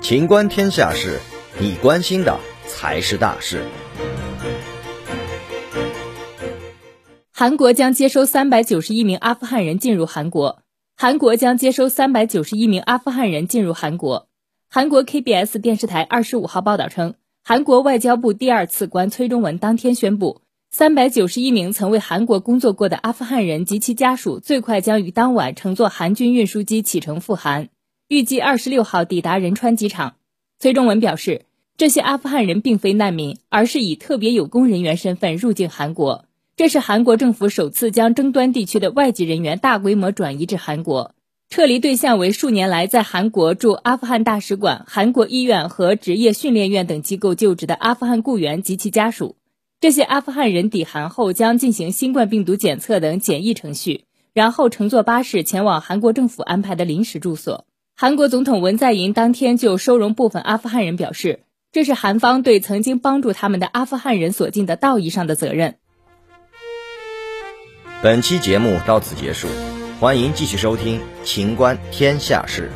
情观天下事，你关心的才是大事。韩国将接收三百九十一名阿富汗人进入韩国。韩国将接收三百九十一名阿富汗人进入韩国。韩国 KBS 电视台二十五号报道称，韩国外交部第二次官崔中文当天宣布，三百九十一名曾为韩国工作过的阿富汗人及其家属最快将于当晚乘坐韩军运输机启程赴韩，预计二十六号抵达仁川机场。崔中文表示，这些阿富汗人并非难民，而是以特别有功人员身份入境韩国。这是韩国政府首次将争端地区的外籍人员大规模转移至韩国，撤离对象为数年来在韩国驻阿富汗大使馆、韩国医院和职业训练院等机构就职的阿富汗雇员及其家属。这些阿富汗人抵韩后将进行新冠病毒检测等检疫程序，然后乘坐巴士前往韩国政府安排的临时住所。韩国总统文在寅当天就收容部分阿富汗人表示，这是韩方对曾经帮助他们的阿富汗人所尽的道义上的责任。本期节目到此结束，欢迎继续收听《秦观天下事》。